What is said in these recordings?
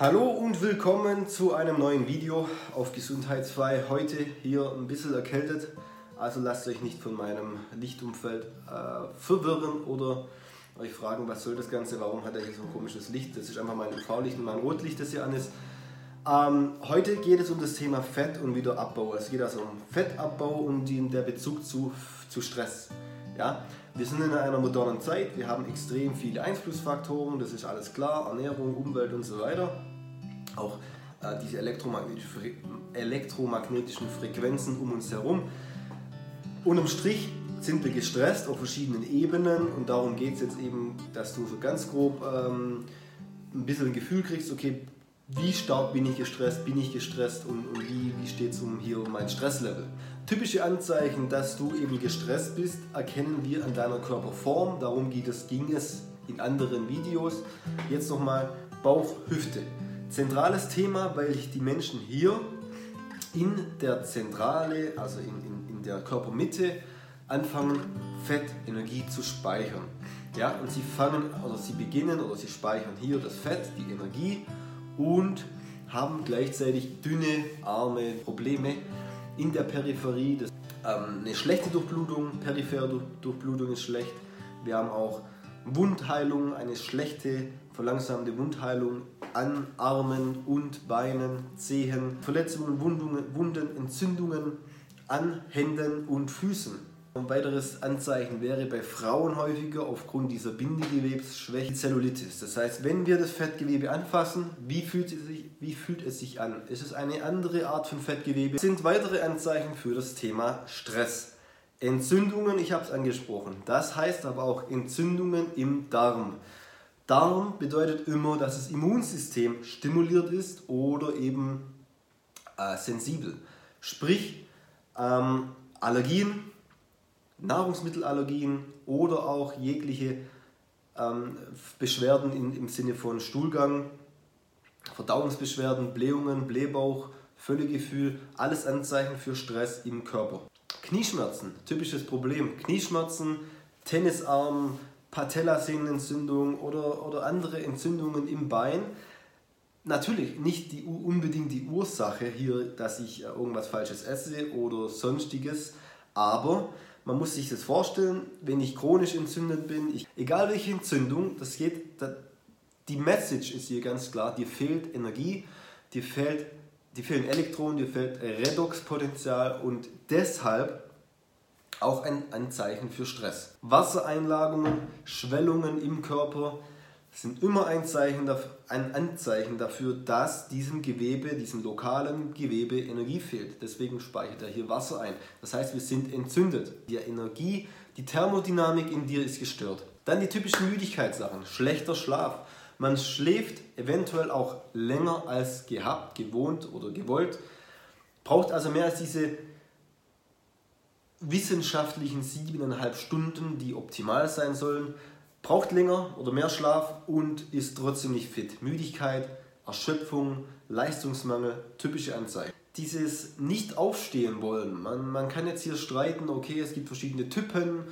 Hallo und willkommen zu einem neuen Video auf Gesundheitsfrei. Heute hier ein bisschen erkältet, also lasst euch nicht von meinem Lichtumfeld äh, verwirren oder euch fragen, was soll das Ganze, warum hat er hier so ein komisches Licht. Das ist einfach mein UV-Licht und mein Rotlicht, das hier an ist. Ähm, heute geht es um das Thema Fett und wieder Abbau. Es geht also um Fettabbau und der Bezug zu, zu Stress. Ja? Wir sind in einer modernen Zeit, wir haben extrem viele Einflussfaktoren, das ist alles klar, Ernährung, Umwelt und so weiter auch äh, diese elektromagnetischen, elektromagnetischen Frequenzen um uns herum. Unterm Strich sind wir gestresst auf verschiedenen Ebenen und darum geht es jetzt eben, dass du so ganz grob ähm, ein bisschen ein Gefühl kriegst, okay, wie stark bin ich gestresst, bin ich gestresst und, und wie, wie steht es um hier um mein Stresslevel. Typische Anzeichen, dass du eben gestresst bist, erkennen wir an deiner Körperform. Darum geht es, ging es in anderen Videos. Jetzt nochmal Bauch, Hüfte. Zentrales Thema, weil ich die Menschen hier in der Zentrale, also in, in, in der Körpermitte, anfangen, Fettenergie zu speichern. Ja, und sie fangen oder sie beginnen oder sie speichern hier das Fett, die Energie und haben gleichzeitig dünne Arme, Probleme in der Peripherie. Das, ähm, eine schlechte Durchblutung, periphere Durchblutung ist schlecht. Wir haben auch Wundheilung, eine schlechte, verlangsamte Wundheilung an Armen und Beinen, Zehen, Verletzungen, Wundungen, Wunden, Entzündungen an Händen und Füßen. Ein weiteres Anzeichen wäre bei Frauen häufiger aufgrund dieser Bindegewebsschwäche Zellulitis. Das heißt, wenn wir das Fettgewebe anfassen, wie fühlt, es sich, wie fühlt es sich an? Ist es eine andere Art von Fettgewebe? Das sind weitere Anzeichen für das Thema Stress. Entzündungen, ich habe es angesprochen. Das heißt aber auch Entzündungen im Darm. Darm bedeutet immer, dass das Immunsystem stimuliert ist oder eben äh, sensibel. Sprich, ähm, Allergien, Nahrungsmittelallergien oder auch jegliche ähm, Beschwerden in, im Sinne von Stuhlgang, Verdauungsbeschwerden, Blähungen, Blähbauch, Völlegefühl, alles Anzeichen für Stress im Körper. Knieschmerzen, typisches Problem. Knieschmerzen, Tennisarm, Patellasehnenentzündung oder, oder andere Entzündungen im Bein. Natürlich nicht die, unbedingt die Ursache hier, dass ich äh, irgendwas Falsches esse oder sonstiges, aber man muss sich das vorstellen, wenn ich chronisch entzündet bin, ich, egal welche Entzündung, das geht, die Message ist hier ganz klar, dir fehlt Energie, dir fehlt dir fehlen Elektronen, dir fehlt Redoxpotenzial und deshalb auch ein Anzeichen für Stress. Wassereinlagungen, Schwellungen im Körper sind immer ein, Zeichen, ein Anzeichen dafür, dass diesem Gewebe, diesem lokalen Gewebe Energie fehlt. Deswegen speichert er hier Wasser ein. Das heißt, wir sind entzündet. Die Energie, die Thermodynamik in dir ist gestört. Dann die typischen Müdigkeitssachen. Schlechter Schlaf. Man schläft eventuell auch länger als gehabt, gewohnt oder gewollt. Braucht also mehr als diese wissenschaftlichen siebeneinhalb Stunden, die optimal sein sollen, braucht länger oder mehr Schlaf und ist trotzdem nicht fit. Müdigkeit, Erschöpfung, Leistungsmangel, typische Anzeigen. Dieses nicht aufstehen wollen, man, man kann jetzt hier streiten, okay, es gibt verschiedene Typen,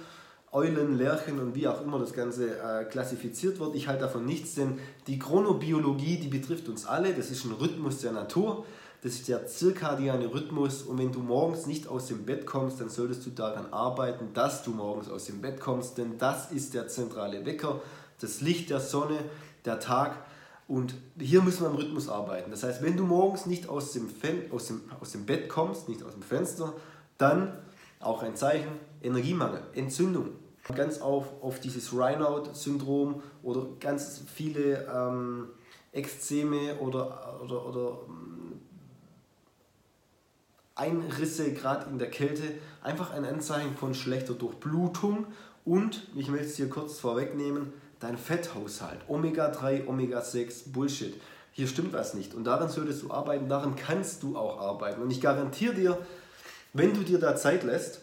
Eulen, Lerchen und wie auch immer das Ganze äh, klassifiziert wird. Ich halte davon nichts, denn die Chronobiologie, die betrifft uns alle, das ist ein Rhythmus der Natur. Das ist der zirkadiane Rhythmus und wenn du morgens nicht aus dem Bett kommst, dann solltest du daran arbeiten, dass du morgens aus dem Bett kommst, denn das ist der zentrale Wecker, das Licht der Sonne, der Tag und hier müssen wir am Rhythmus arbeiten. Das heißt, wenn du morgens nicht aus dem, Fen aus dem, aus dem Bett kommst, nicht aus dem Fenster, dann auch ein Zeichen, Energiemangel, Entzündung. Ganz auf, auf dieses Rhinout-Syndrom oder ganz viele ähm, Ekzeme oder, oder, oder Einrisse, gerade in der Kälte, einfach ein Anzeichen von schlechter Durchblutung und, ich möchte es hier kurz vorwegnehmen, dein Fetthaushalt. Omega-3, Omega-6, Bullshit. Hier stimmt was nicht und daran solltest du arbeiten, daran kannst du auch arbeiten. Und ich garantiere dir, wenn du dir da Zeit lässt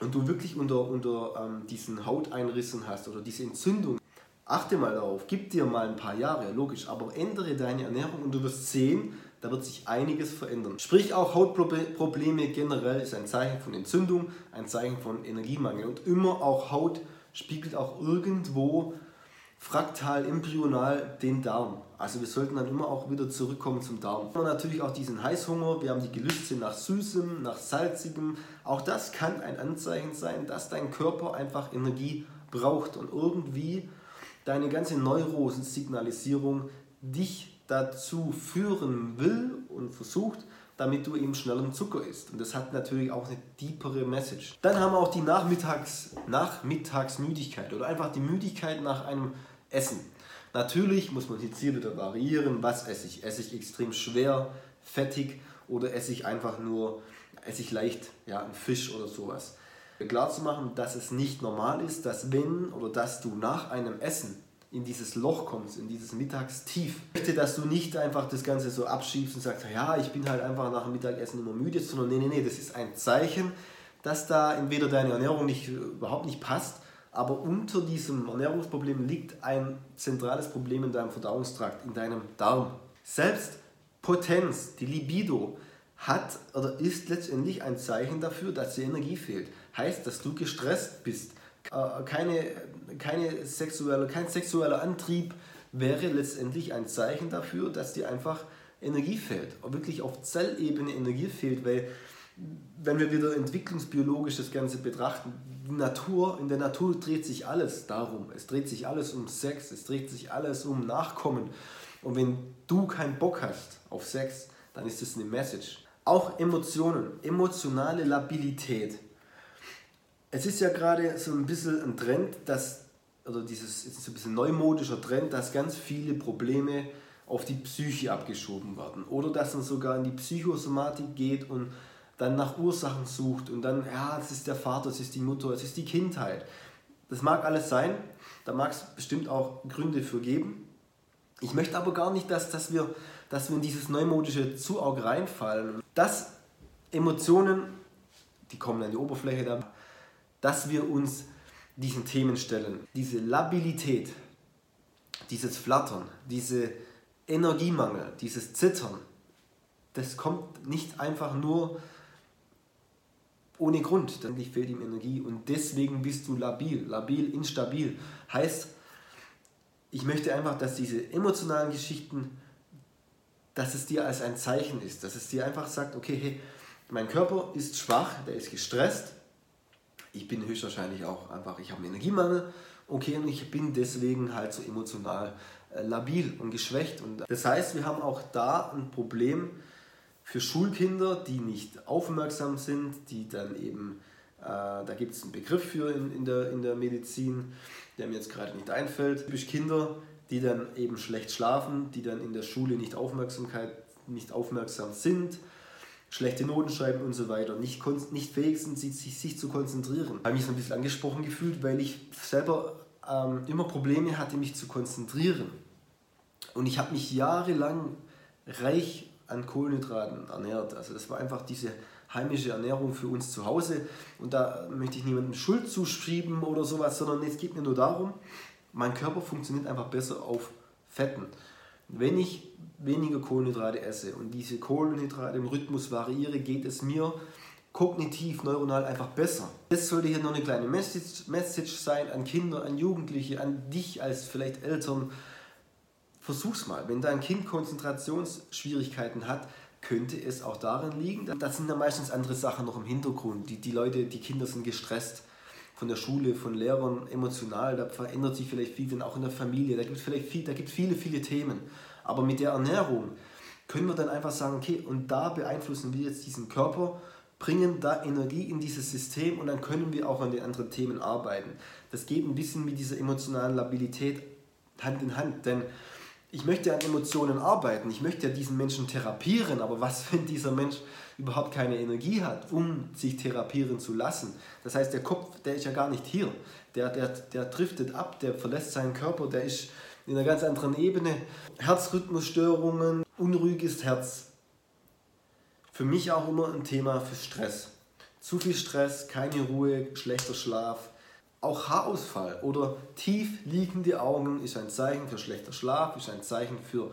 und du wirklich unter, unter ähm, diesen Hauteinrissen hast oder diese Entzündung, achte mal darauf, gib dir mal ein paar Jahre, logisch, aber ändere deine Ernährung und du wirst sehen, da wird sich einiges verändern. Sprich, auch Hautprobleme generell ist ein Zeichen von Entzündung, ein Zeichen von Energiemangel. Und immer auch Haut spiegelt auch irgendwo fraktal, embryonal den Darm. Also wir sollten dann immer auch wieder zurückkommen zum Darm. Wir haben natürlich auch diesen Heißhunger, wir haben die Gelüste nach Süßem, nach Salzigem. Auch das kann ein Anzeichen sein, dass dein Körper einfach Energie braucht und irgendwie deine ganze Neurosensignalisierung dich dazu führen will und versucht, damit du eben schnelleren Zucker isst. Und das hat natürlich auch eine deepere Message. Dann haben wir auch die Nachmittags, Nachmittagsmüdigkeit oder einfach die Müdigkeit nach einem Essen. Natürlich muss man jetzt hier wieder variieren, was esse ich. Esse ich extrem schwer, fettig oder esse ich einfach nur, esse ich leicht, ja, einen Fisch oder sowas. Klar zu machen, dass es nicht normal ist, dass wenn oder dass du nach einem Essen in dieses Loch kommst, in dieses Mittagstief. Ich möchte, dass du nicht einfach das Ganze so abschiebst und sagst, ja, ich bin halt einfach nach dem Mittagessen immer müde, sondern nee, nee, nee, das ist ein Zeichen, dass da entweder deine Ernährung nicht, überhaupt nicht passt, aber unter diesem Ernährungsproblem liegt ein zentrales Problem in deinem Verdauungstrakt, in deinem Darm. Selbst Potenz, die Libido, hat oder ist letztendlich ein Zeichen dafür, dass dir Energie fehlt. Heißt, dass du gestresst bist. Äh, keine, keine sexuelle, kein sexueller Antrieb wäre letztendlich ein Zeichen dafür, dass dir einfach Energie fehlt. Wirklich auf Zellebene Energie fehlt, weil wenn wir wieder entwicklungsbiologisch das Ganze betrachten, Natur, in der Natur dreht sich alles darum. Es dreht sich alles um Sex, es dreht sich alles um Nachkommen. Und wenn du keinen Bock hast auf Sex, dann ist das eine Message. Auch Emotionen, emotionale Labilität. Es ist ja gerade so ein bisschen ein Trend, dass, oder dieses, ist so ein bisschen neumodischer Trend, dass ganz viele Probleme auf die Psyche abgeschoben werden. Oder dass man sogar in die Psychosomatik geht und dann nach Ursachen sucht und dann, ja, es ist der Vater, es ist die Mutter, es ist die Kindheit. Das mag alles sein, da mag es bestimmt auch Gründe für geben. Ich möchte aber gar nicht, dass, dass, wir, dass wir in dieses neumodische zu arg reinfallen. Dass Emotionen, die kommen an die Oberfläche, da, dass wir uns diesen Themen stellen. Diese Labilität, dieses Flattern, diese Energiemangel, dieses Zittern, das kommt nicht einfach nur ohne Grund. Dann fehlt ihm Energie und deswegen bist du labil, labil, instabil. Heißt, ich möchte einfach, dass diese emotionalen Geschichten, dass es dir als ein Zeichen ist, dass es dir einfach sagt, okay, hey, mein Körper ist schwach, der ist gestresst, ich bin höchstwahrscheinlich auch einfach, ich habe einen Energiemangel, okay, und ich bin deswegen halt so emotional äh, labil und geschwächt. Und das heißt, wir haben auch da ein Problem, für Schulkinder, die nicht aufmerksam sind, die dann eben, äh, da gibt es einen Begriff für in, in, der, in der Medizin, der mir jetzt gerade nicht einfällt, typisch Kinder, die dann eben schlecht schlafen, die dann in der Schule nicht, Aufmerksamkeit, nicht aufmerksam sind, schlechte Noten schreiben und so weiter, nicht, nicht fähig sind, sich, sich, zu konzentrieren. Habe mich so ein bisschen angesprochen gefühlt, weil ich selber ähm, immer Probleme hatte, mich zu konzentrieren. Und ich habe mich jahrelang reich an Kohlenhydraten ernährt. Also das war einfach diese heimische Ernährung für uns zu Hause. Und da möchte ich niemandem Schuld zuschreiben oder sowas, sondern es geht mir nur darum, mein Körper funktioniert einfach besser auf Fetten. Wenn ich weniger Kohlenhydrate esse und diese Kohlenhydrate im Rhythmus variiere, geht es mir kognitiv, neuronal einfach besser. Das sollte hier noch eine kleine Message, Message sein an Kinder, an Jugendliche, an dich als vielleicht Eltern, Versuch's mal. Wenn dein Kind Konzentrationsschwierigkeiten hat, könnte es auch darin liegen. Da sind ja meistens andere Sachen noch im Hintergrund. Die, die Leute, die Kinder sind gestresst von der Schule, von Lehrern, emotional. Da verändert sich vielleicht viel, denn auch in der Familie. Da gibt es vielleicht viel, da gibt viele, viele Themen. Aber mit der Ernährung können wir dann einfach sagen, okay, und da beeinflussen wir jetzt diesen Körper, bringen da Energie in dieses System und dann können wir auch an den anderen Themen arbeiten. Das geht ein bisschen mit dieser emotionalen Labilität Hand in Hand, denn ich möchte an Emotionen arbeiten, ich möchte ja diesen Menschen therapieren, aber was, wenn dieser Mensch überhaupt keine Energie hat, um sich therapieren zu lassen? Das heißt, der Kopf, der ist ja gar nicht hier, der, der, der driftet ab, der verlässt seinen Körper, der ist in einer ganz anderen Ebene. Herzrhythmusstörungen, unruhiges Herz. Für mich auch immer ein Thema für Stress. Zu viel Stress, keine Ruhe, schlechter Schlaf, auch Haarausfall oder tief liegende Augen ist ein Zeichen für schlechter Schlaf, ist ein Zeichen für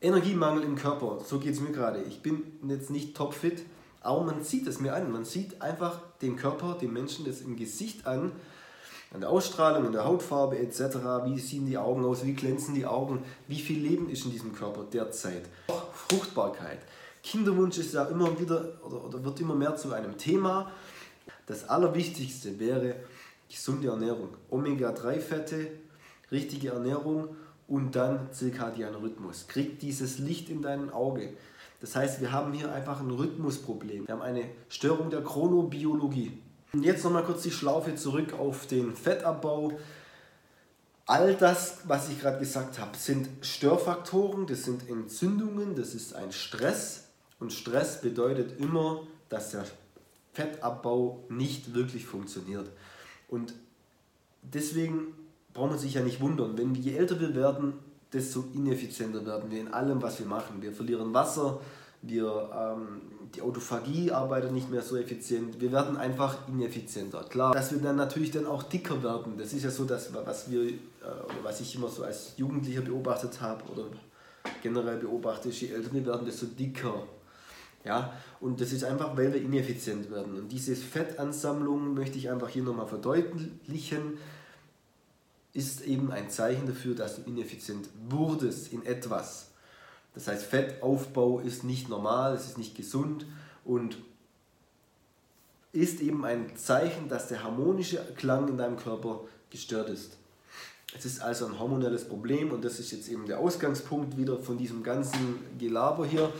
Energiemangel im Körper. So geht es mir gerade. Ich bin jetzt nicht topfit, aber man sieht es mir an. Man sieht einfach dem Körper, dem Menschen das im Gesicht an. an der Ausstrahlung, an der Hautfarbe etc. Wie sehen die Augen aus, wie glänzen die Augen, wie viel Leben ist in diesem Körper derzeit. Auch Fruchtbarkeit. Kinderwunsch ist ja immer wieder oder, oder wird immer mehr zu einem Thema. Das Allerwichtigste wäre gesunde Ernährung. Omega-3-Fette, richtige Ernährung und dann zirkadianer Rhythmus. Krieg dieses Licht in dein Auge. Das heißt, wir haben hier einfach ein Rhythmusproblem. Wir haben eine Störung der Chronobiologie. Und jetzt nochmal kurz die Schlaufe zurück auf den Fettabbau. All das, was ich gerade gesagt habe, sind Störfaktoren, das sind Entzündungen, das ist ein Stress. Und Stress bedeutet immer, dass der Fettabbau nicht wirklich funktioniert. Und deswegen braucht man sich ja nicht wundern, wenn je älter wir werden, desto ineffizienter werden wir in allem, was wir machen. Wir verlieren Wasser, wir, ähm, die Autophagie arbeitet nicht mehr so effizient, wir werden einfach ineffizienter. Klar, dass wir dann natürlich dann auch dicker werden, das ist ja so das, was, wir, äh, was ich immer so als Jugendlicher beobachtet habe oder generell beobachte, je älter wir werden, desto dicker. Ja, und das ist einfach, weil wir ineffizient werden. Und diese Fettansammlung möchte ich einfach hier nochmal verdeutlichen ist eben ein Zeichen dafür, dass du ineffizient wurdest in etwas. Das heißt, Fettaufbau ist nicht normal, es ist nicht gesund und ist eben ein Zeichen, dass der harmonische Klang in deinem Körper gestört ist. Es ist also ein hormonelles Problem und das ist jetzt eben der Ausgangspunkt wieder von diesem ganzen Gelaber hier.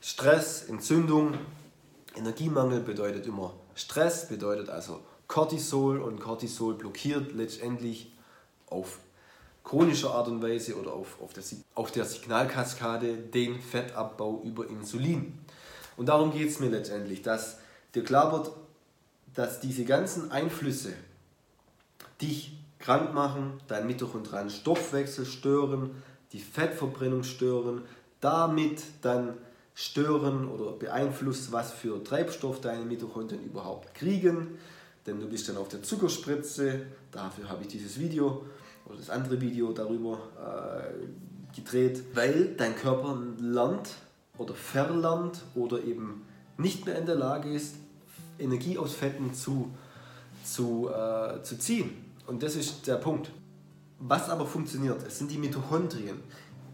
Stress, Entzündung, Energiemangel bedeutet immer Stress, bedeutet also Cortisol und Cortisol blockiert letztendlich auf chronischer Art und Weise oder auf, auf, der, auf der Signalkaskade den Fettabbau über Insulin. Und darum geht es mir letztendlich, dass dir klar wird, dass diese ganzen Einflüsse dich krank machen, dein mitochondrialen Stoffwechsel stören, die Fettverbrennung stören, damit dann stören oder beeinflusst, was für Treibstoff deine Mitochondrien überhaupt kriegen. Denn du bist dann auf der Zuckerspritze, dafür habe ich dieses Video oder das andere Video darüber äh, gedreht, weil dein Körper lernt oder verlernt oder eben nicht mehr in der Lage ist, Energie aus Fetten zu, zu, äh, zu ziehen. Und das ist der Punkt. Was aber funktioniert, es sind die Mitochondrien,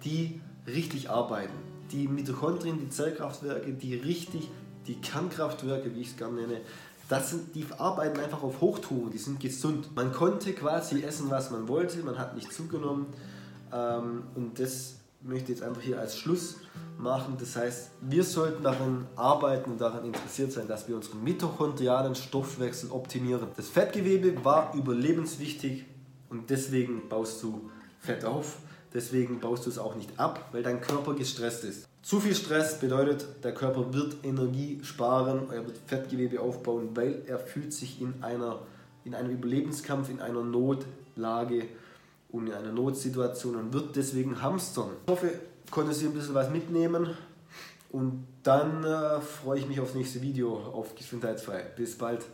die richtig arbeiten. Die Mitochondrien, die Zellkraftwerke, die richtig, die Kernkraftwerke, wie ich es gerne nenne, das sind, die arbeiten einfach auf Hochtouren, die sind gesund. Man konnte quasi essen, was man wollte, man hat nicht zugenommen. Ähm, und das möchte ich jetzt einfach hier als Schluss machen. Das heißt, wir sollten daran arbeiten und daran interessiert sein, dass wir unseren mitochondrialen Stoffwechsel optimieren. Das Fettgewebe war überlebenswichtig und deswegen baust du Fett auf. Deswegen baust du es auch nicht ab, weil dein Körper gestresst ist. Zu viel Stress bedeutet, der Körper wird Energie sparen, er wird Fettgewebe aufbauen, weil er fühlt sich in, einer, in einem Überlebenskampf, in einer Notlage und in einer Notsituation und wird deswegen hamstern. Ich hoffe, konnte Sie ein bisschen was mitnehmen und dann äh, freue ich mich aufs nächste Video auf Gesundheitsfrei. Bis bald.